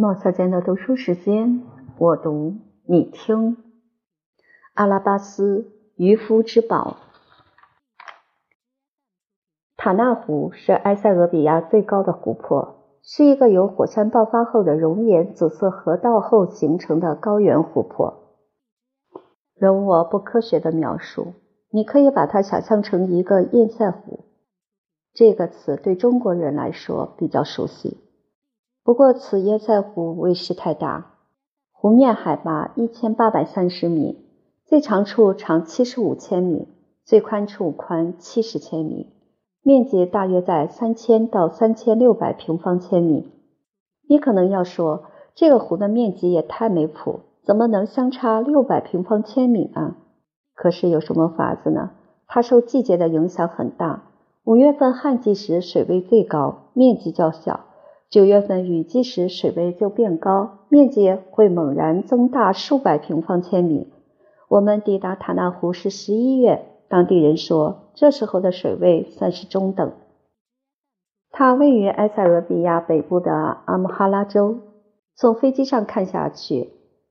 莫测间的读书时间，我读你听。阿拉巴斯渔夫之宝，塔纳湖是埃塞俄比亚最高的湖泊，是一个由火山爆发后的熔岩阻塞河道后形成的高原湖泊。容我不科学的描述，你可以把它想象成一个堰塞湖。这个词对中国人来说比较熟悉。不过，此堰塞湖为势太大，湖面海拔一千八百三十米，最长处长七十五千米，最宽处宽七十千米，面积大约在三千到三千六百平方千米。你可能要说，这个湖的面积也太没谱，怎么能相差六百平方千米啊？可是有什么法子呢？它受季节的影响很大，五月份旱季时水位最高，面积较小。九月份雨季时，水位就变高，面积会猛然增大数百平方千米。我们抵达塔纳湖是十一月，当地人说这时候的水位算是中等。它位于埃塞俄比亚北部的阿姆哈拉州。从飞机上看下去，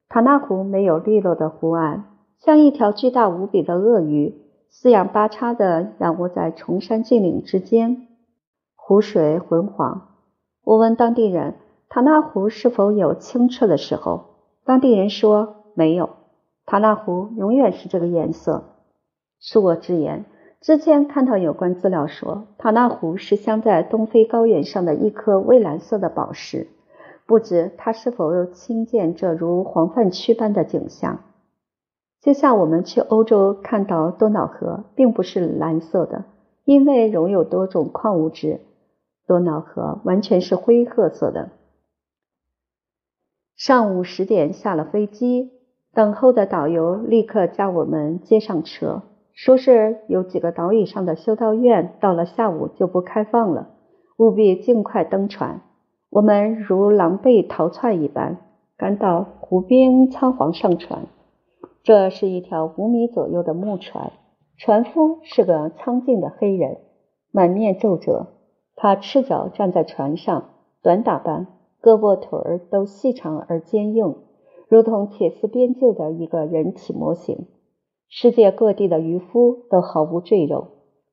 塔纳湖没有利落的湖岸，像一条巨大无比的鳄鱼，四仰八叉地仰卧在崇山峻岭之间，湖水浑黄。我问当地人，塔纳湖是否有清澈的时候？当地人说没有，塔纳湖永远是这个颜色。恕我直言，之前看到有关资料说，塔纳湖是镶在东非高原上的一颗蔚蓝色的宝石，不知它是否亲见这如黄泛区般的景象。就像我们去欧洲看到多瑙河，并不是蓝色的，因为溶有多种矿物质。多瑙河完全是灰褐色的。上午十点下了飞机，等候的导游立刻将我们接上车，说是有几个岛屿上的修道院到了下午就不开放了，务必尽快登船。我们如狼狈逃窜一般，赶到湖边仓皇上船。这是一条五米左右的木船，船夫是个苍劲的黑人，满面皱褶。他赤脚站在船上，短打扮，胳膊腿儿都细长而坚硬，如同铁丝编就的一个人体模型。世界各地的渔夫都毫无赘肉，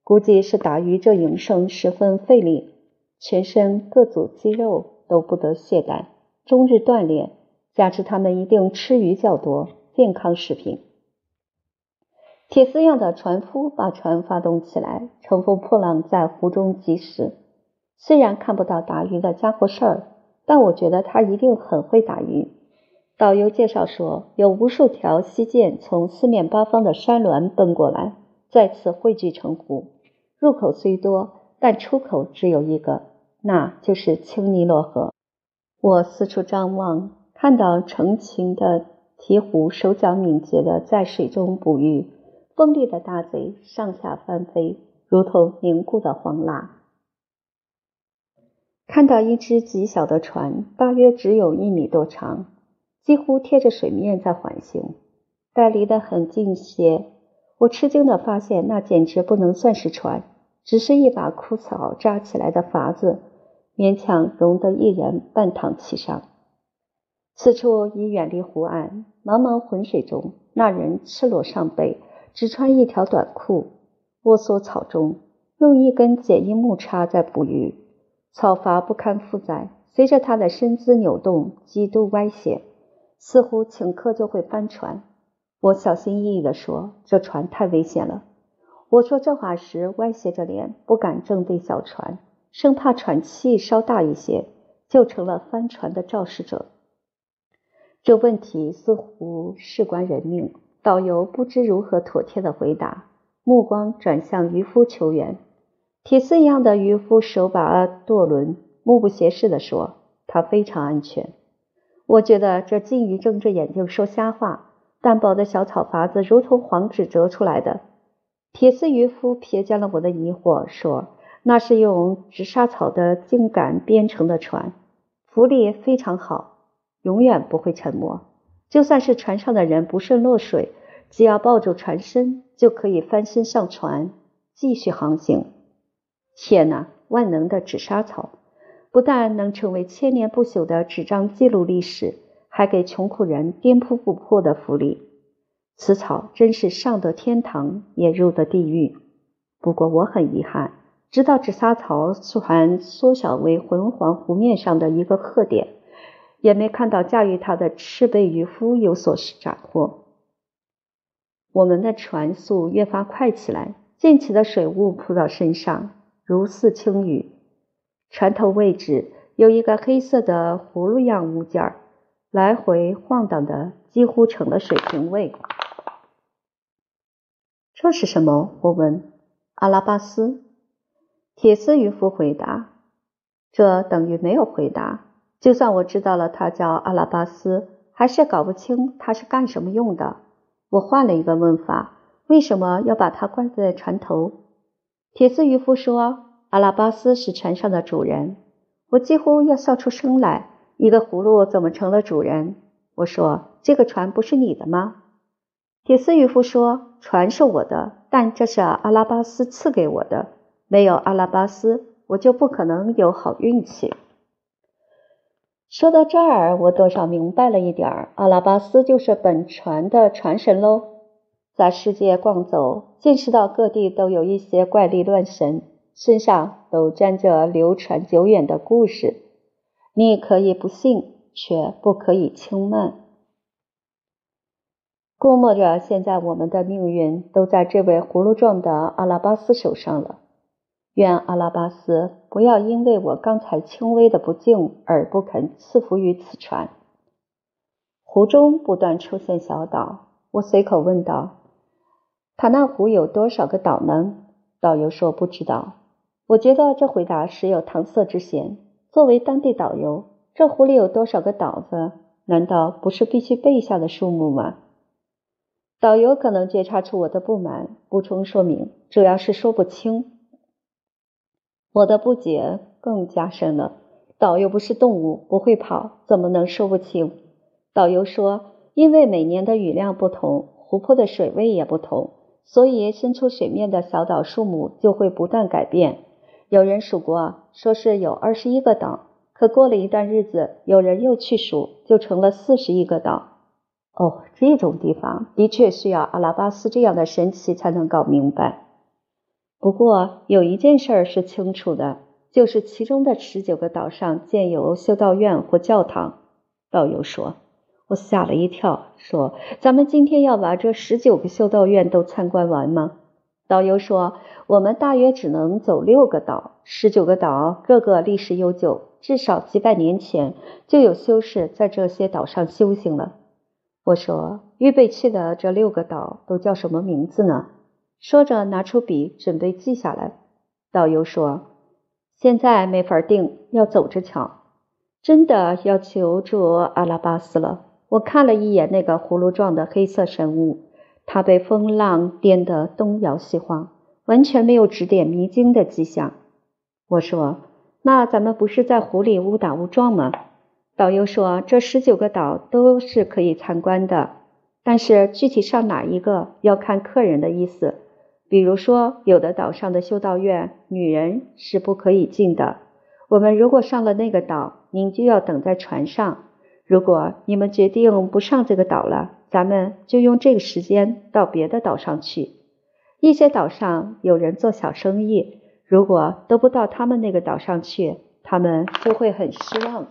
估计是打鱼这营生十分费力，全身各组肌肉都不得懈怠，终日锻炼，加之他们一定吃鱼较多，健康食品。铁丝样的船夫把船发动起来，乘风破浪在湖中疾驶。虽然看不到打鱼的家伙事儿，但我觉得他一定很会打鱼。导游介绍说，有无数条溪涧从四面八方的山峦奔过来，再次汇聚成湖。入口虽多，但出口只有一个，那就是青尼罗河。我四处张望，看到成群的鹈鹕手脚敏捷地在水中捕鱼，锋利的大嘴上下翻飞，如同凝固的黄蜡。看到一只极小的船，大约只有一米多长，几乎贴着水面在缓行。待离得很近些，我吃惊地发现，那简直不能算是船，只是一把枯草扎起来的筏子，勉强容得一人半躺其上。此处已远离湖岸，茫茫浑水中，那人赤裸上背，只穿一条短裤，卧缩草中，用一根简易木叉在捕鱼。草筏不堪负载，随着他的身姿扭动，极度歪斜，似乎顷刻就会翻船。我小心翼翼地说：“这船太危险了。”我说这话时，歪斜着脸，不敢正对小船，生怕喘气稍大一些，就成了翻船的肇事者。这问题似乎事关人命，导游不知如何妥帖的回答，目光转向渔夫求援。铁丝一样的渔夫手把舵轮，目不斜视地说：“他非常安全。”我觉得这金鱼睁着眼睛说瞎话。单薄的小草筏子如同黄纸折出来的。铁丝渔夫瞥见了我的疑惑，说：“那是用纸沙草的茎杆编成的船，浮力非常好，永远不会沉没。就算是船上的人不慎落水，只要抱住船身，就可以翻身上船，继续航行。”天哪！万能的纸莎草，不但能成为千年不朽的纸张记录历史，还给穷苦人颠扑不破的福利。此草真是上得天堂，也入得地狱。不过我很遗憾，直到紫砂草船缩小为浑黄湖面上的一个褐点，也没看到驾驭它的赤背渔夫有所斩获。我们的船速越发快起来，溅起的水雾扑到身上，如似轻雨。船头位置有一个黑色的葫芦样物件，来回晃荡的几乎成了水平位。这是什么？我问。阿拉巴斯，铁丝渔夫回答。这等于没有回答。就算我知道了他叫阿拉巴斯，还是搞不清他是干什么用的。我换了一个问法：为什么要把它挂在船头？铁丝渔夫说。阿拉巴斯是船上的主人，我几乎要笑出声来。一个葫芦怎么成了主人？我说：“这个船不是你的吗？”铁丝渔夫说：“船是我的，但这是阿拉巴斯赐给我的。没有阿拉巴斯，我就不可能有好运气。”说到这儿，我多少明白了一点儿：阿拉巴斯就是本船的船神喽。在世界逛走，见识到各地都有一些怪力乱神。身上都沾着流传久远的故事，你可以不信，却不可以轻慢。估摸着现在我们的命运都在这位葫芦状的阿拉巴斯手上了。愿阿拉巴斯不要因为我刚才轻微的不敬而不肯赐福于此船。湖中不断出现小岛，我随口问道：“塔纳湖有多少个岛呢？”导游说：“不知道。”我觉得这回答实有搪塞之嫌。作为当地导游，这湖里有多少个岛子？难道不是必须背下的数目吗？导游可能觉察出我的不满，补充说明，主要是说不清。我的不解更加深了。岛又不是动物，不会跑，怎么能说不清？导游说，因为每年的雨量不同，湖泊的水位也不同，所以伸出水面的小岛数目就会不断改变。有人数过，说是有二十一个岛。可过了一段日子，有人又去数，就成了四十一个岛。哦，这种地方的确需要阿拉巴斯这样的神奇才能搞明白。不过有一件事儿是清楚的，就是其中的十九个岛上建有修道院或教堂。导游说，我吓了一跳，说：“咱们今天要把这十九个修道院都参观完吗？”导游说：“我们大约只能走六个岛，十九个岛，个个历史悠久，至少几百年前就有修士在这些岛上修行了。”我说：“预备去的这六个岛都叫什么名字呢？”说着拿出笔准备记下来。导游说：“现在没法定，要走着瞧。真的要求助阿拉巴斯了。我看了一眼那个葫芦状的黑色神物。”它被风浪颠得东摇西晃，完全没有指点迷津的迹象。我说：“那咱们不是在湖里误打误撞吗？”导游说：“这十九个岛都是可以参观的，但是具体上哪一个要看客人的意思。比如说，有的岛上的修道院，女人是不可以进的。我们如果上了那个岛，您就要等在船上。如果你们决定不上这个岛了。”咱们就用这个时间到别的岛上去。一些岛上有人做小生意，如果都不到他们那个岛上去，他们就会很失望。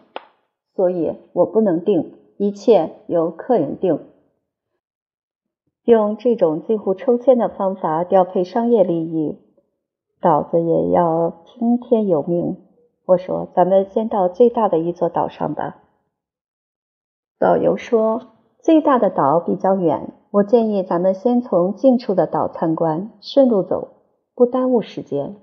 所以我不能定，一切由客人定。用这种近乎抽签的方法调配商业利益，岛子也要听天由命。我说，咱们先到最大的一座岛上吧。导游说。最大的岛比较远，我建议咱们先从近处的岛参观，顺路走，不耽误时间。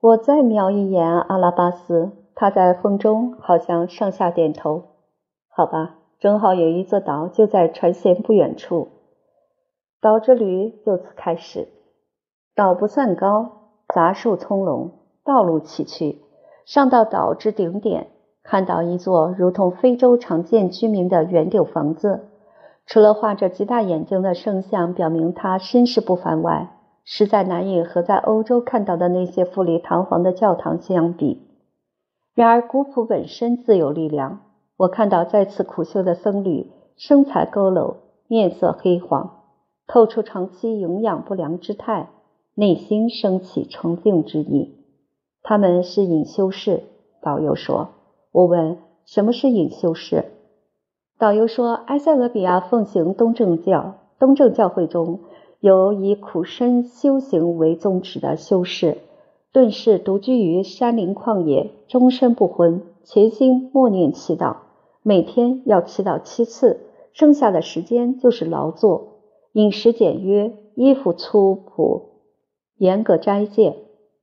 我再瞄一眼阿拉巴斯，他在风中好像上下点头。好吧，正好有一座岛就在船舷不远处。岛之旅就此开始。岛不算高，杂树葱茏，道路崎岖。上到岛之顶点。看到一座如同非洲常见居民的圆顶房子，除了画着极大眼睛的圣像表明他身世不凡外，实在难以和在欧洲看到的那些富丽堂皇的教堂相比。然而古朴本身自有力量。我看到在此苦修的僧侣身材佝偻，面色黑黄，透出长期营养不良之态，内心升起崇敬之意。他们是隐修士，导游说。我问：“什么是隐修士？”导游说：“埃塞俄比亚奉行东正教，东正教会中有以苦身修行为宗旨的修士，顿世独居于山林旷野，终身不婚，潜心默念祈祷，每天要祈祷七次，剩下的时间就是劳作，饮食简约，衣服粗朴，严格斋戒。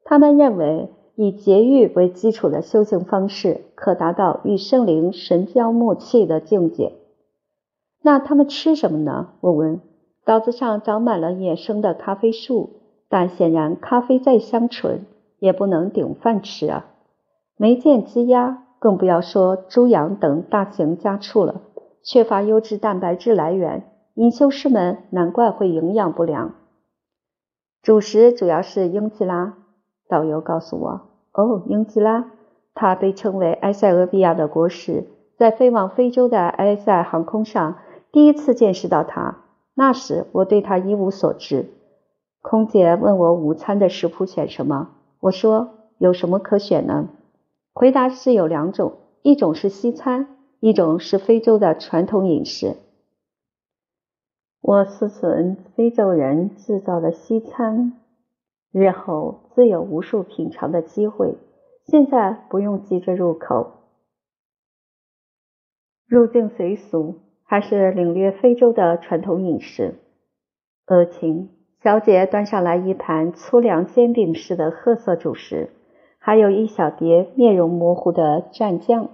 他们认为。”以节欲为基础的修行方式，可达到与圣灵神交默契的境界。那他们吃什么呢？我问。岛子上长满了野生的咖啡树，但显然咖啡再香醇，也不能顶饭吃啊。没见鸡鸭，更不要说猪羊等大型家畜了。缺乏优质蛋白质来源，隐修士们难怪会营养不良。主食主要是英吉拉。导游告诉我：“哦，英吉拉，它被称为埃塞俄比亚的国师，在飞往非洲的埃塞航空上第一次见识到它。那时我对它一无所知。空姐问我午餐的食谱选什么，我说有什么可选呢？回答是有两种，一种是西餐，一种是非洲的传统饮食。我思忖非洲人制造的西餐。”日后自有无数品尝的机会，现在不用急着入口。入境随俗，还是领略非洲的传统饮食。恶情小姐端上来一盘粗粮煎饼式的褐色主食，还有一小碟面容模糊的蘸酱。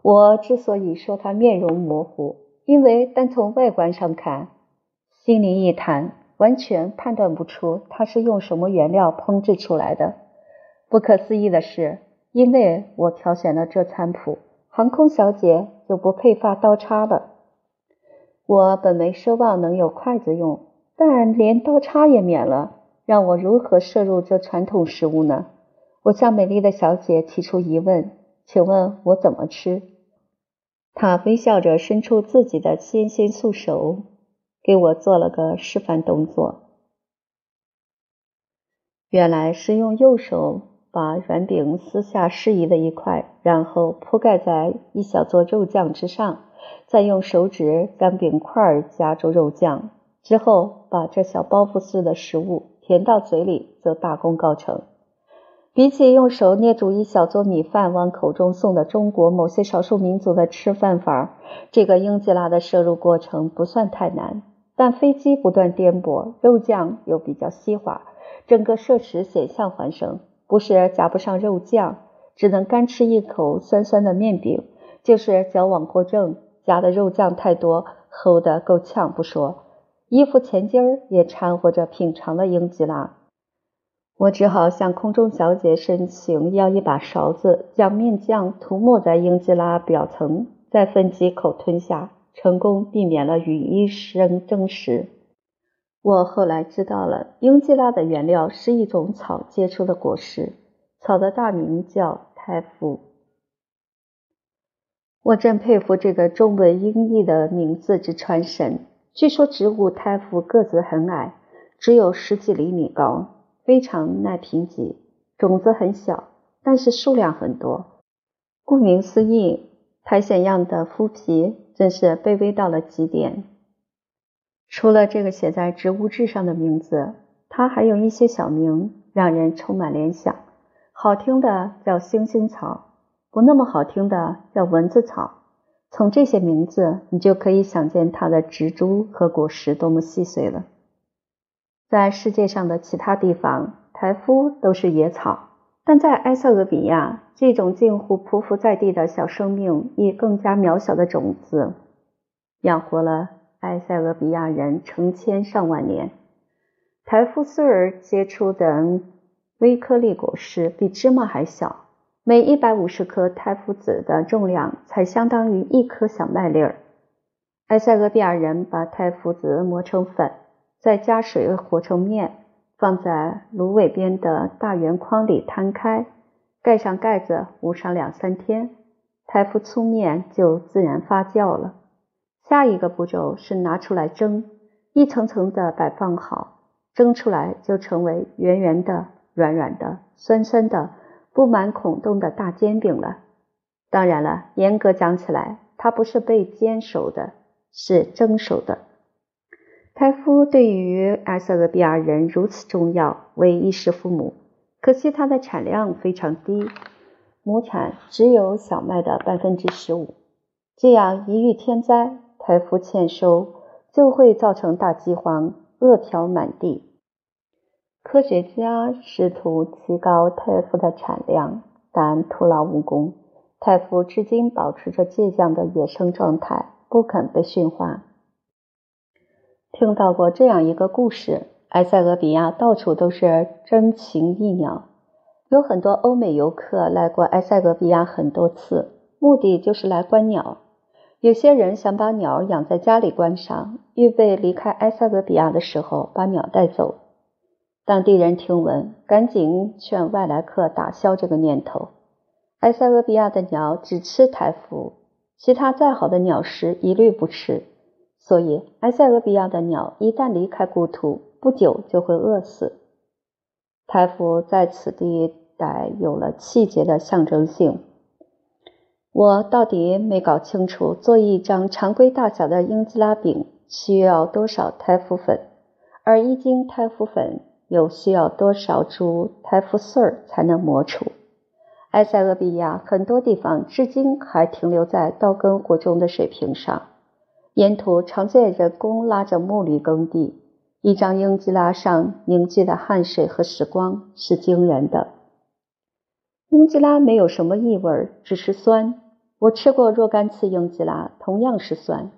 我之所以说它面容模糊，因为单从外观上看，心灵一谈。完全判断不出它是用什么原料烹制出来的。不可思议的是，因为我挑选了这餐谱，航空小姐就不配发刀叉了。我本没奢望能有筷子用，但连刀叉也免了，让我如何摄入这传统食物呢？我向美丽的小姐提出疑问：“请问我怎么吃？”她微笑着伸出自己的纤纤素手。给我做了个示范动作，原来是用右手把软饼撕下适宜的一块，然后铺盖在一小撮肉酱之上，再用手指将饼块夹住肉酱，之后把这小包袱似的食物填到嘴里，则大功告成。比起用手捏住一小撮米饭往口中送的中国某些少数民族的吃饭法，这个英吉拉的摄入过程不算太难。但飞机不断颠簸，肉酱又比较稀滑，整个摄食险象环生。不是夹不上肉酱，只能干吃一口酸酸的面饼；就是矫枉过正，夹的肉酱太多，齁得够呛不说，衣服前襟儿也掺和着品尝了英吉拉。我只好向空中小姐申请要一把勺子，将面酱涂抹在英吉拉表层，再分几口吞下。成功避免了与医生争食。我后来知道了，英吉拉的原料是一种草结出的果实，草的大名叫泰夫。我真佩服这个中文音译的名字之传神。据说植物泰夫个子很矮，只有十几厘米高，非常耐贫瘠，种子很小，但是数量很多。顾名思义，苔藓样的麸皮。真是卑微到了极点。除了这个写在植物志上的名字，它还有一些小名，让人充满联想。好听的叫星星草，不那么好听的叫蚊子草。从这些名字，你就可以想见它的植株和果实多么细碎了。在世界上的其他地方，台夫都是野草，但在埃塞俄比亚。这种近乎匍匐在地的小生命，以更加渺小的种子，养活了埃塞俄比亚人成千上万年。台夫穗儿结出的微颗粒果实比芝麻还小，每一百五十颗台夫籽的重量才相当于一颗小麦粒儿。埃塞俄比亚人把台夫籽磨成粉，再加水和成面，放在芦苇边的大圆筐里摊开。盖上盖子，捂上两三天，台夫粗面就自然发酵了。下一个步骤是拿出来蒸，一层层的摆放好，蒸出来就成为圆圆的、软软的、酸酸的、布满孔洞的大煎饼了。当然了，严格讲起来，它不是被煎熟的，是蒸熟的。台夫对于埃塞俄比亚人如此重要，为衣食父母。可惜它的产量非常低，亩产只有小麦的百分之十五。这样一遇天灾，台夫欠收，就会造成大饥荒，饿殍满地。科学家试图提高台夫的产量，但徒劳无功。太夫至今保持着倔强的野生状态，不肯被驯化。听到过这样一个故事。埃塞俄比亚到处都是珍禽异鸟，有很多欧美游客来过埃塞俄比亚很多次，目的就是来观鸟。有些人想把鸟养在家里观赏，预备离开埃塞俄比亚的时候把鸟带走。当地人听闻，赶紧劝外来客打消这个念头。埃塞俄比亚的鸟只吃台夫，其他再好的鸟食一律不吃，所以埃塞俄比亚的鸟一旦离开故土。不久就会饿死。台服在此地带有了气节的象征性。我到底没搞清楚，做一张常规大小的英吉拉饼需要多少台服粉，而一斤台服粉又需要多少株台服穗儿才能磨出？埃塞俄比亚很多地方至今还停留在刀耕火种的水平上，沿途常见人工拉着木犁耕地。一张英吉拉上凝聚的汗水和时光是惊人的。英吉拉没有什么异味，只是酸。我吃过若干次英吉拉，同样是酸。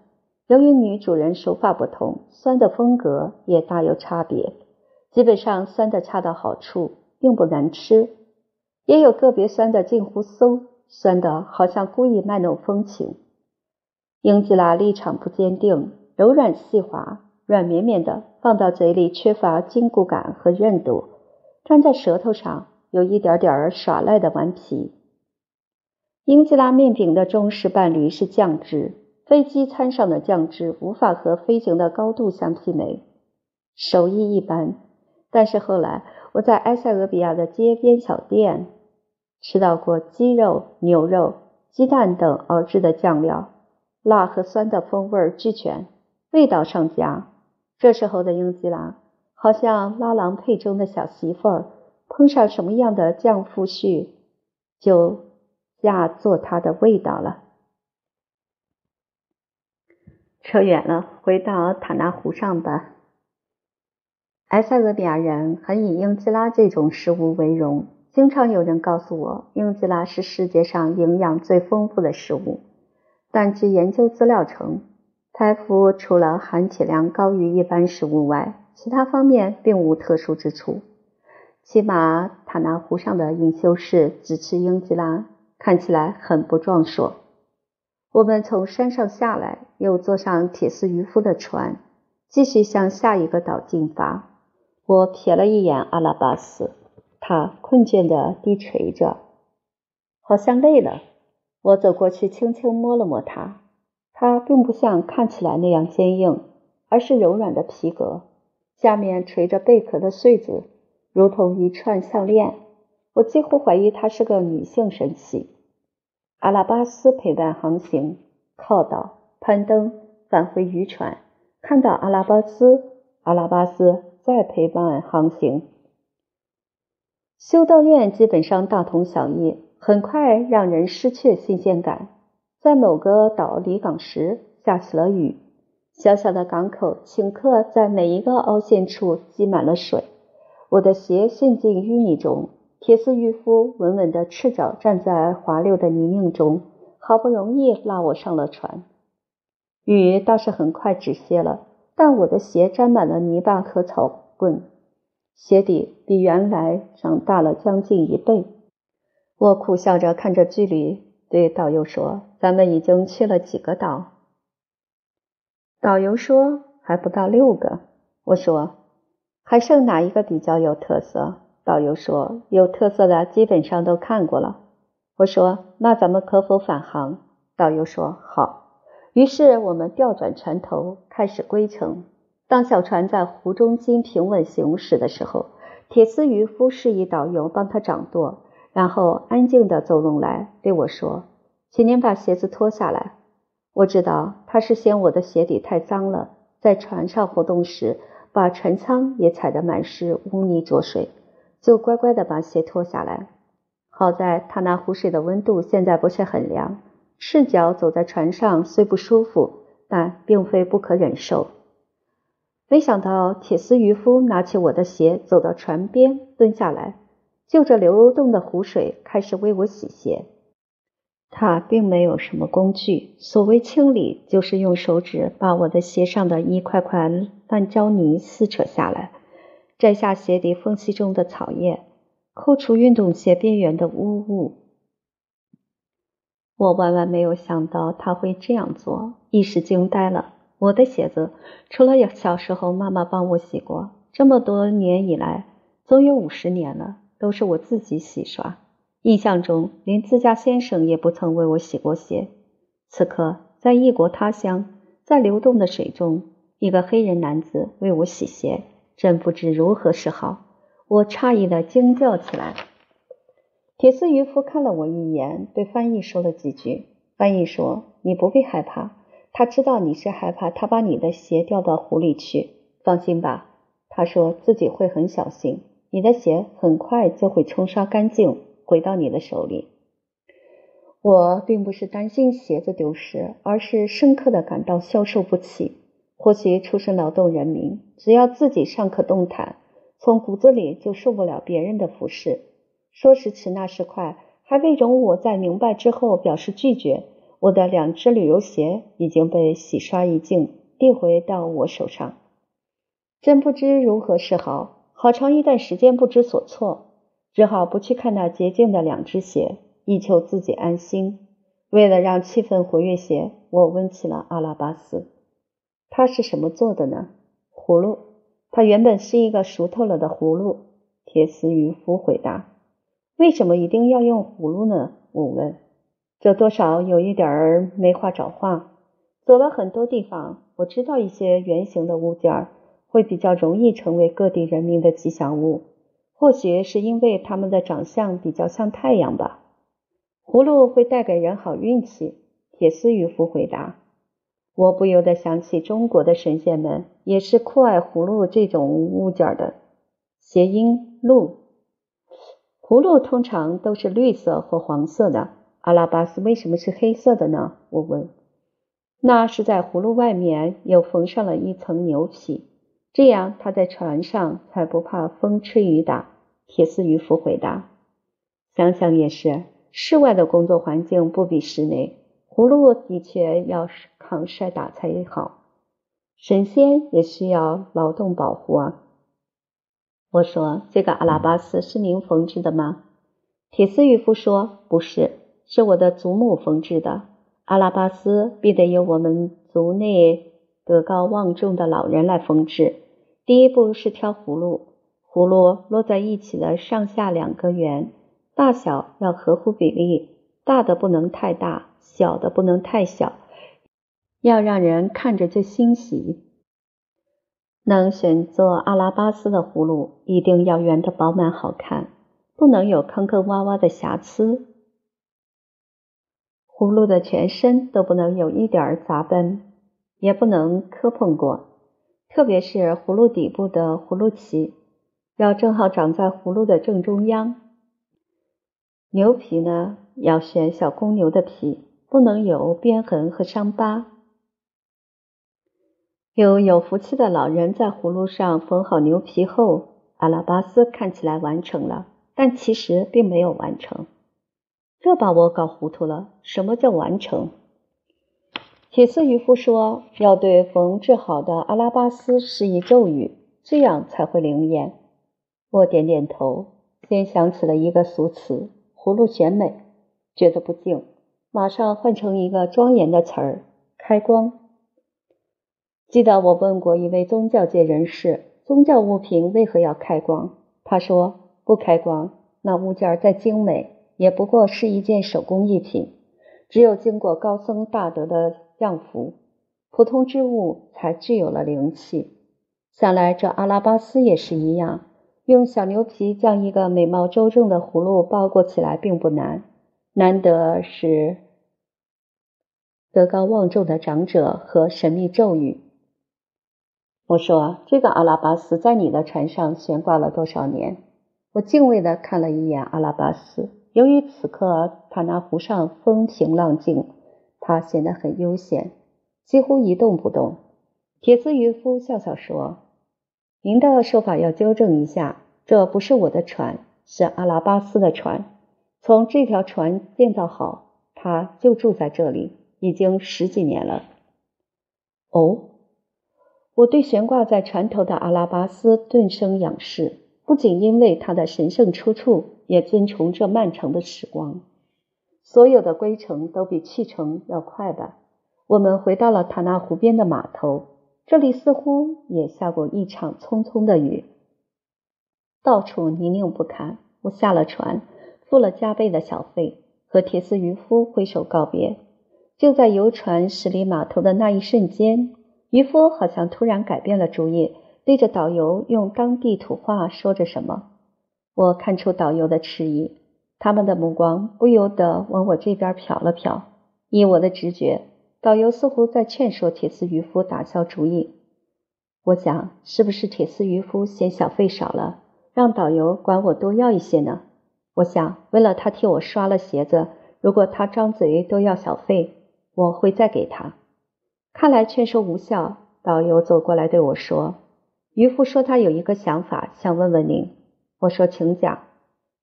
由于女主人手法不同，酸的风格也大有差别。基本上酸的恰到好处，并不难吃。也有个别酸的近乎馊，酸的好像故意卖弄风情。英吉拉立场不坚定，柔软细滑。软绵绵的，放到嘴里缺乏筋骨感和韧度，粘在舌头上有一点点儿耍赖的顽皮。英吉拉面饼的忠实伴侣是酱汁，飞机餐上的酱汁无法和飞行的高度相媲美，手艺一般。但是后来我在埃塞俄比亚的街边小店吃到过鸡肉、牛肉、鸡蛋等熬制的酱料，辣和酸的风味俱全，味道上佳。这时候的英吉拉，好像拉郎配中的小媳妇儿，碰上什么样的酱夫婿，就嫁做他的味道了。扯远了，回到塔纳湖上吧。埃塞俄比亚人很以英吉拉这种食物为荣，经常有人告诉我，英吉拉是世界上营养最丰富的食物，但据研究资料称。台夫除了含铁量高于一般食物外，其他方面并无特殊之处。起码塔纳湖上的隐修士只吃英吉拉，看起来很不壮硕。我们从山上下来，又坐上铁丝渔夫的船，继续向下一个岛进发。我瞥了一眼阿拉巴斯，他困倦地低垂着，好像累了。我走过去，轻轻摸了摸他。它并不像看起来那样坚硬，而是柔软的皮革，下面垂着贝壳的穗子，如同一串项链。我几乎怀疑它是个女性神器。阿拉巴斯陪伴航行，靠岛、攀登，返回渔船，看到阿拉巴斯，阿拉巴斯再陪伴航行。修道院基本上大同小异，很快让人失去新鲜感。在某个岛离港时，下起了雨。小小的港口顷刻在每一个凹陷处积满了水。我的鞋陷进淤泥中，铁丝渔夫稳稳地赤脚站在滑溜的泥泞中，好不容易拉我上了船。雨倒是很快止歇了，但我的鞋沾满了泥巴和草棍，鞋底比原来长大了将近一倍。我苦笑着看着距离。对导游说：“咱们已经去了几个岛？”导游说：“还不到六个。”我说：“还剩哪一个比较有特色？”导游说：“有特色的基本上都看过了。”我说：“那咱们可否返航？”导游说：“好。”于是我们调转船头，开始归程。当小船在湖中心平稳行驶的时候，铁丝渔夫示意导游帮他掌舵，然后安静地走拢来对我说：“请您把鞋子脱下来。”我知道他是嫌我的鞋底太脏了，在船上活动时把船舱也踩得满是污泥浊水。就乖乖地把鞋脱下来。好在他那湖水的温度现在不是很凉，赤脚走在船上虽不舒服，但并非不可忍受。没想到铁丝渔夫拿起我的鞋，走到船边蹲下来，就着流动的湖水开始为我洗鞋。他并没有什么工具，所谓清理，就是用手指把我的鞋上的一块块烂胶泥撕扯下来。摘下鞋底缝隙中的草叶，扣除运动鞋边缘的污物。我万万没有想到他会这样做，一时惊呆了。我的鞋子，除了小时候妈妈帮我洗过，这么多年以来，总有五十年了，都是我自己洗刷。印象中，连自家先生也不曾为我洗过鞋。此刻，在异国他乡，在流动的水中，一个黑人男子为我洗鞋。真不知如何是好，我诧异的惊叫起来。铁丝渔夫看了我一眼，对翻译说了几句。翻译说：“你不必害怕，他知道你是害怕他把你的鞋掉到湖里去。放心吧，他说自己会很小心，你的鞋很快就会冲刷干净，回到你的手里。”我并不是担心鞋子丢失，而是深刻的感到消受不起。或许出身劳动人民，只要自己尚可动弹，从骨子里就受不了别人的服侍。说时迟，那时快，还未容我在明白之后表示拒绝，我的两只旅游鞋已经被洗刷一净，递回到我手上。真不知如何是好，好长一段时间不知所措，只好不去看那洁净的两只鞋，以求自己安心。为了让气氛活跃些，我问起了阿拉巴斯。它是什么做的呢？葫芦。它原本是一个熟透了的葫芦。铁丝渔夫回答：“为什么一定要用葫芦呢？”我问。这多少有一点儿没话找话。走了很多地方，我知道一些圆形的物件会比较容易成为各地人民的吉祥物。或许是因为他们的长相比较像太阳吧。葫芦会带给人好运气。铁丝渔夫回答。我不由得想起中国的神仙们也是酷爱葫芦这种物件的，谐音“鹿”。葫芦通常都是绿色或黄色的，阿拉巴斯为什么是黑色的呢？我问。那是在葫芦外面又缝上了一层牛皮，这样他在船上才不怕风吹雨打。铁丝渔夫回答。想想也是，室外的工作环境不比室内。葫芦的确要抗晒打才好，神仙也需要劳动保护啊。我说：“这个阿拉巴斯是您缝制的吗？”铁丝渔夫说：“不是，是我的祖母缝制的。阿拉巴斯必得由我们族内德高望重的老人来缝制。第一步是挑葫芦，葫芦摞在一起的上下两个圆，大小要合乎比例，大的不能太大。”小的不能太小，要让人看着就欣喜。能选做阿拉巴斯的葫芦，一定要圆的饱满好看，不能有坑坑洼洼的瑕疵。葫芦的全身都不能有一点杂斑，也不能磕碰过，特别是葫芦底部的葫芦脐，要正好长在葫芦的正中央。牛皮呢，要选小公牛的皮。不能有鞭痕和伤疤。有有福气的老人在葫芦上缝好牛皮后，阿拉巴斯看起来完成了，但其实并没有完成。这把我搞糊涂了。什么叫完成？铁丝渔夫说要对缝制好的阿拉巴斯施以咒语，这样才会灵验。我点点头，先想起了一个俗词“葫芦选美”，觉得不敬。马上换成一个庄严的词儿“开光”。记得我问过一位宗教界人士，宗教物品为何要开光？他说：“不开光，那物件再精美，也不过是一件手工艺品。只有经过高僧大德的降服，普通之物才具有了灵气。想来这阿拉巴斯也是一样，用小牛皮将一个美貌周正的葫芦包裹起来并不难，难得是德高望重的长者和神秘咒语。我说：“这个阿拉巴斯在你的船上悬挂了多少年？”我敬畏地看了一眼阿拉巴斯。由于此刻塔纳湖上风平浪静，他显得很悠闲，几乎一动不动。铁丝渔夫笑笑说：“您的说法要纠正一下，这不是我的船，是阿拉巴斯的船。从这条船建造好，他就住在这里，已经十几年了。”哦。我对悬挂在船头的阿拉巴斯顿生仰视，不仅因为他的神圣出处，也尊崇这漫长的时光。所有的归程都比去程要快吧？我们回到了塔纳湖边的码头，这里似乎也下过一场匆匆的雨，到处泥泞不堪。我下了船，付了加倍的小费，和铁丝渔夫挥手告别。就在游船驶离码头的那一瞬间。渔夫好像突然改变了主意，对着导游用当地土话说着什么。我看出导游的迟疑，他们的目光不由得往我这边瞟了瞟。依我的直觉，导游似乎在劝说铁丝渔夫打消主意。我想，是不是铁丝渔夫嫌小费少了，让导游管我多要一些呢？我想，为了他替我刷了鞋子，如果他张嘴都要小费，我会再给他。看来劝说无效，导游走过来对我说：“渔夫说他有一个想法，想问问您。”我说：“请讲。”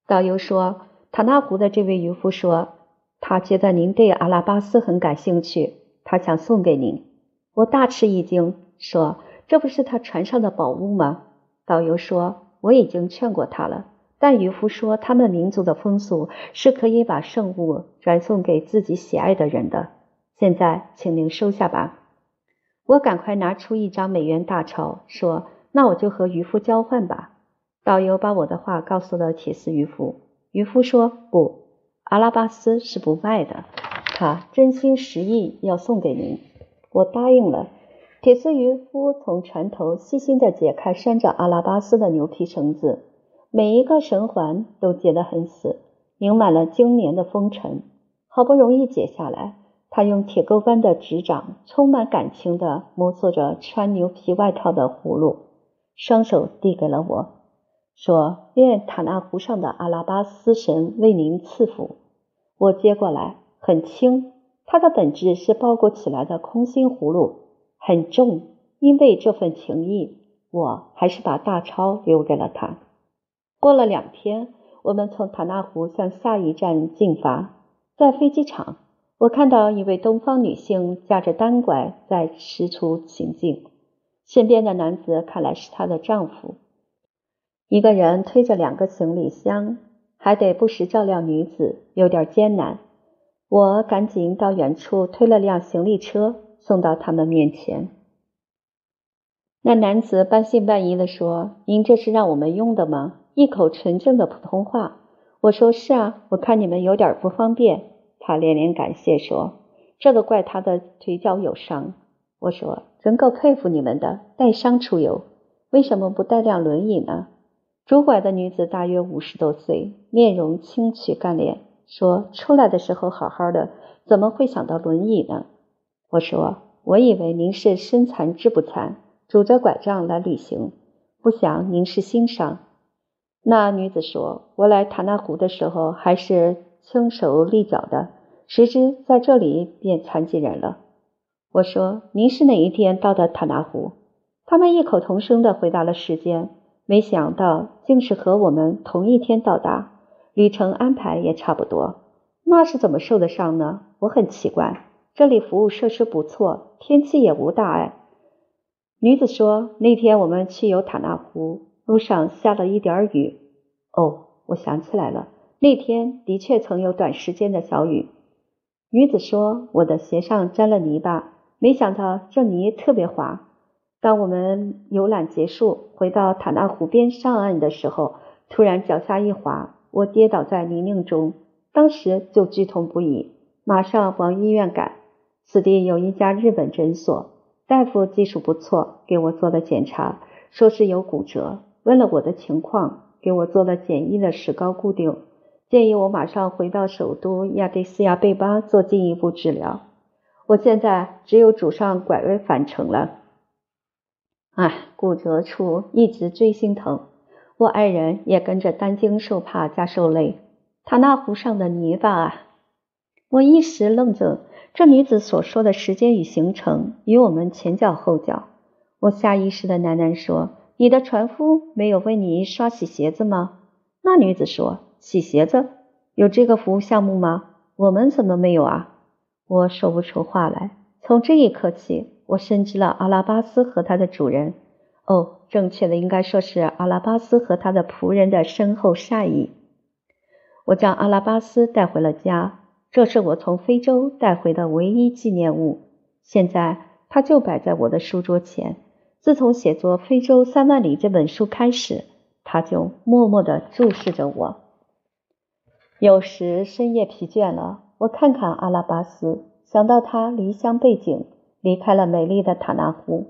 导游说：“塔纳湖的这位渔夫说，他觉得您对阿拉巴斯很感兴趣，他想送给您。”我大吃一惊，说：“这不是他船上的宝物吗？”导游说：“我已经劝过他了，但渔夫说他们民族的风俗是可以把圣物转送给自己喜爱的人的。现在，请您收下吧。”我赶快拿出一张美元大钞，说：“那我就和渔夫交换吧。”导游把我的话告诉了铁丝渔夫。渔夫说：“不，阿拉巴斯是不卖的，他真心实意要送给您。”我答应了。铁丝渔夫从船头细心地解开拴着阿拉巴斯的牛皮绳子，每一个绳环都结得很死，凝满了经年的风尘，好不容易解下来。他用铁钩般的指掌，充满感情地摩挲着穿牛皮外套的葫芦，双手递给了我，说：“愿塔纳湖上的阿拉巴斯神为您赐福。”我接过来，很轻，它的本质是包裹起来的空心葫芦，很重。因为这份情谊，我还是把大钞留给了他。过了两天，我们从塔纳湖向下一站进发，在飞机场。我看到一位东方女性架着单拐在驶出行进，身边的男子看来是她的丈夫。一个人推着两个行李箱，还得不时照料女子，有点艰难。我赶紧到远处推了辆行李车，送到他们面前。那男子半信半疑地说：“您这是让我们用的吗？”一口纯正的普通话。我说：“是啊，我看你们有点不方便。”他连连感谢说：“这都怪他的腿脚有伤。”我说：“真够佩服你们的，带伤出游，为什么不带辆轮椅呢？”拄拐的女子大约五十多岁，面容清曲干练，说：“出来的时候好好的，怎么会想到轮椅呢？”我说：“我以为您是身残志不残，拄着拐杖来旅行，不想您是心伤。”那女子说：“我来塔纳湖的时候还是……”轻手利脚的，谁知在这里变残疾人了。我说：“您是哪一天到的塔纳湖？”他们异口同声的回答了时间，没想到竟是和我们同一天到达，旅程安排也差不多。那是怎么受得上呢？我很奇怪。这里服务设施不错，天气也无大碍。女子说：“那天我们去游塔纳湖，路上下了一点雨。”哦，我想起来了。那天的确曾有短时间的小雨。女子说：“我的鞋上沾了泥巴，没想到这泥特别滑。当我们游览结束，回到塔纳湖边上岸的时候，突然脚下一滑，我跌倒在泥泞中，当时就剧痛不已，马上往医院赶。此地有一家日本诊所，大夫技术不错，给我做了检查，说是有骨折。问了我的情况，给我做了简易的石膏固定，建议我马上回到首都亚的斯亚贝巴做进一步治疗。我现在只有拄上拐弯返程了。唉，骨折处一直锥心疼。我爱人也跟着担惊受怕加受累。塔纳湖上的泥巴啊！我一时愣怔，这女子所说的时间与行程与我们前脚后脚。我下意识的喃喃说：“你的船夫没有为你刷洗鞋子吗？”那女子说：“洗鞋子有这个服务项目吗？我们怎么没有啊？”我说不出话来。从这一刻起，我深知了阿拉巴斯和他的主人。哦，正确的应该说是阿拉巴斯和他的仆人的深厚善意。我将阿拉巴斯带回了家，这是我从非洲带回的唯一纪念物。现在它就摆在我的书桌前。自从写作《非洲三万里》这本书开始，它就默默地注视着我。有时深夜疲倦了，我看看阿拉巴斯，想到他离乡背井，离开了美丽的塔纳湖。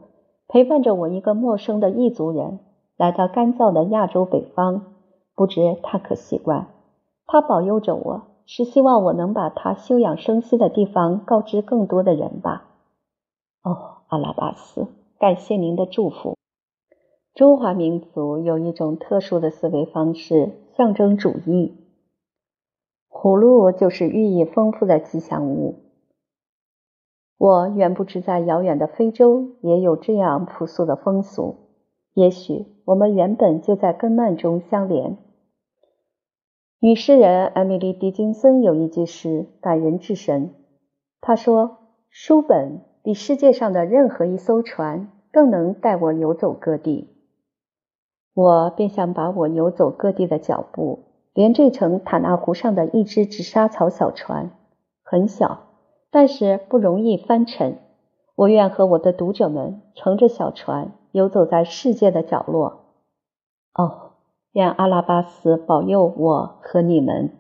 陪伴着我一个陌生的异族人来到干燥的亚洲北方，不知他可习惯。他保佑着我，是希望我能把他休养生息的地方告知更多的人吧。哦，阿拉巴斯，感谢您的祝福。中华民族有一种特殊的思维方式——象征主义。葫芦就是寓意丰富的吉祥物。我远不知在遥远的非洲也有这样朴素的风俗。也许我们原本就在根蔓中相连。女诗人艾米丽·狄金森有一句诗感人至深。她说：“书本比世界上的任何一艘船更能带我游走各地。”我便想把我游走各地的脚步连缀成塔纳湖上的一只紫砂草小船，很小。但是不容易翻沉。我愿和我的读者们乘着小船游走在世界的角落。哦，愿阿拉巴斯保佑我和你们。